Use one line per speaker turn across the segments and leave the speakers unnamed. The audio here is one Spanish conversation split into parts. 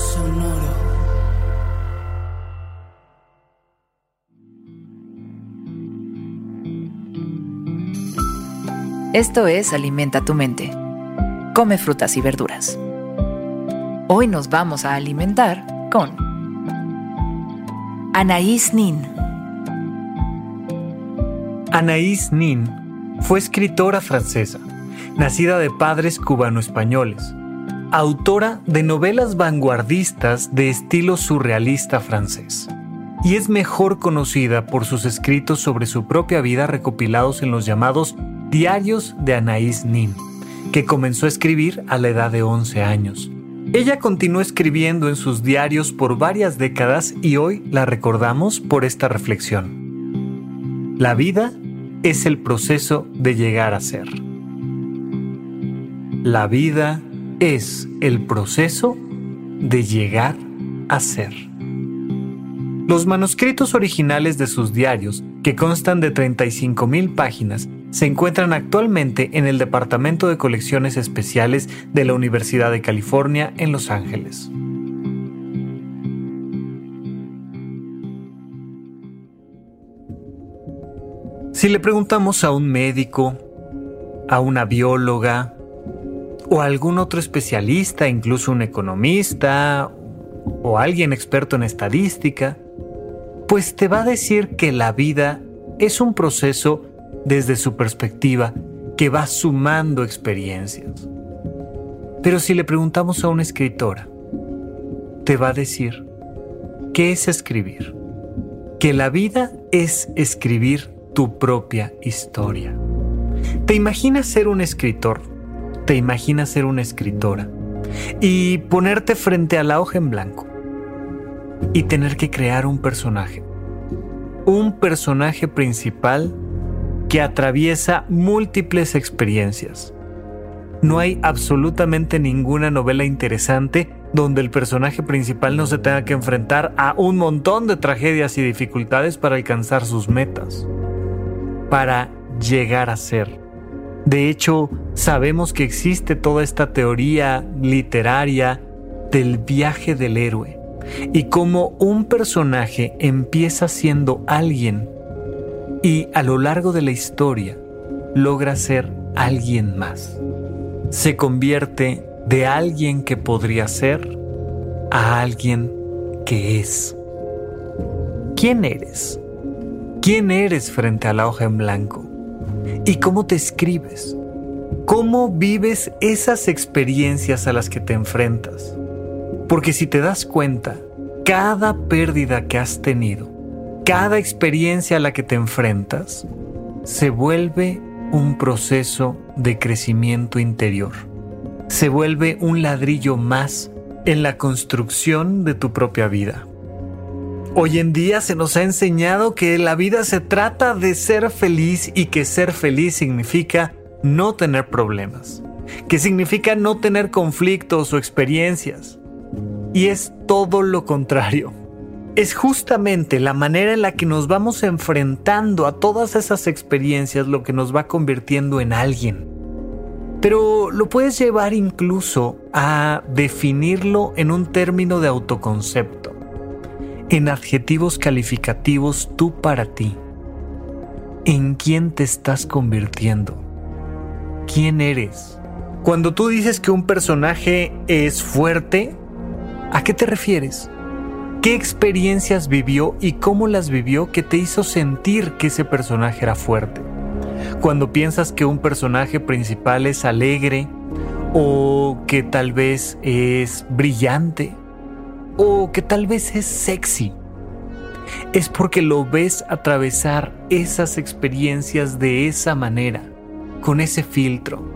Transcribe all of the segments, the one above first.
Sonoro.
Esto es Alimenta tu mente. Come frutas y verduras. Hoy nos vamos a alimentar con Anaïs Nin.
Anaïs Nin fue escritora francesa, nacida de padres cubano-españoles autora de novelas vanguardistas de estilo surrealista francés, y es mejor conocida por sus escritos sobre su propia vida recopilados en los llamados Diarios de Anaïs Nin, que comenzó a escribir a la edad de 11 años. Ella continuó escribiendo en sus diarios por varias décadas y hoy la recordamos por esta reflexión. La vida es el proceso de llegar a ser. La vida es el proceso de llegar a ser. Los manuscritos originales de sus diarios, que constan de 35.000 páginas, se encuentran actualmente en el Departamento de Colecciones Especiales de la Universidad de California en Los Ángeles. Si le preguntamos a un médico, a una bióloga, o algún otro especialista, incluso un economista o alguien experto en estadística, pues te va a decir que la vida es un proceso desde su perspectiva que va sumando experiencias. Pero si le preguntamos a una escritora, te va a decir, ¿qué es escribir? Que la vida es escribir tu propia historia. ¿Te imaginas ser un escritor te imaginas ser una escritora y ponerte frente a la hoja en blanco y tener que crear un personaje. Un personaje principal que atraviesa múltiples experiencias. No hay absolutamente ninguna novela interesante donde el personaje principal no se tenga que enfrentar a un montón de tragedias y dificultades para alcanzar sus metas, para llegar a ser. De hecho, sabemos que existe toda esta teoría literaria del viaje del héroe y cómo un personaje empieza siendo alguien y a lo largo de la historia logra ser alguien más. Se convierte de alguien que podría ser a alguien que es. ¿Quién eres? ¿Quién eres frente a la hoja en blanco? ¿Y cómo te escribes? ¿Cómo vives esas experiencias a las que te enfrentas? Porque si te das cuenta, cada pérdida que has tenido, cada experiencia a la que te enfrentas, se vuelve un proceso de crecimiento interior. Se vuelve un ladrillo más en la construcción de tu propia vida. Hoy en día se nos ha enseñado que la vida se trata de ser feliz y que ser feliz significa no tener problemas, que significa no tener conflictos o experiencias. Y es todo lo contrario. Es justamente la manera en la que nos vamos enfrentando a todas esas experiencias lo que nos va convirtiendo en alguien. Pero lo puedes llevar incluso a definirlo en un término de autoconcepto en adjetivos calificativos tú para ti. ¿En quién te estás convirtiendo? ¿Quién eres? Cuando tú dices que un personaje es fuerte, ¿a qué te refieres? ¿Qué experiencias vivió y cómo las vivió que te hizo sentir que ese personaje era fuerte? Cuando piensas que un personaje principal es alegre o que tal vez es brillante o que tal vez es sexy. Es porque lo ves atravesar esas experiencias de esa manera, con ese filtro,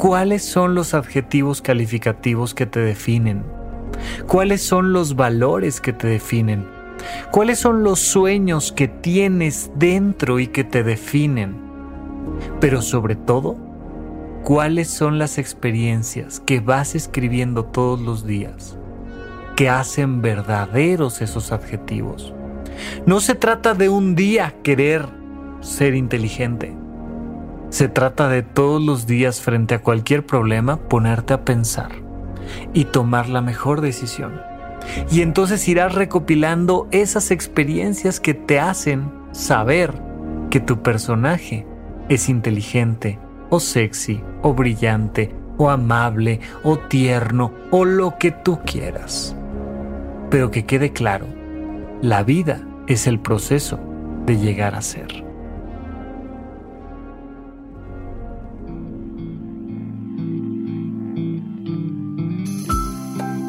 ¿Cuáles son los adjetivos calificativos que te definen? ¿Cuáles son los valores que te definen? ¿Cuáles son los sueños que tienes dentro y que te definen? Pero sobre todo, ¿cuáles son las experiencias que vas escribiendo todos los días que hacen verdaderos esos adjetivos? No se trata de un día querer ser inteligente. Se trata de todos los días frente a cualquier problema ponerte a pensar y tomar la mejor decisión. Y entonces irás recopilando esas experiencias que te hacen saber que tu personaje es inteligente o sexy o brillante o amable o tierno o lo que tú quieras. Pero que quede claro, la vida es el proceso de llegar a ser.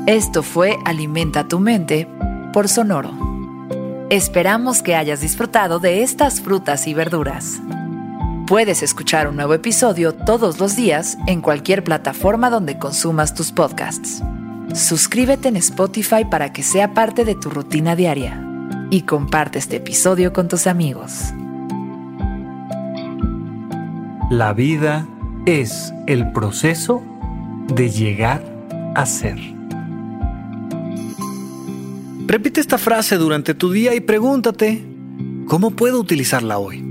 Esto fue Alimenta tu mente por Sonoro. Esperamos que hayas disfrutado de estas frutas y verduras. Puedes escuchar un nuevo episodio todos los días en cualquier plataforma donde consumas tus podcasts. Suscríbete en Spotify para que sea parte de tu rutina diaria y comparte este episodio con tus amigos.
La vida es el proceso de llegar a ser. Repite esta frase durante tu día y pregúntate, ¿cómo puedo utilizarla hoy?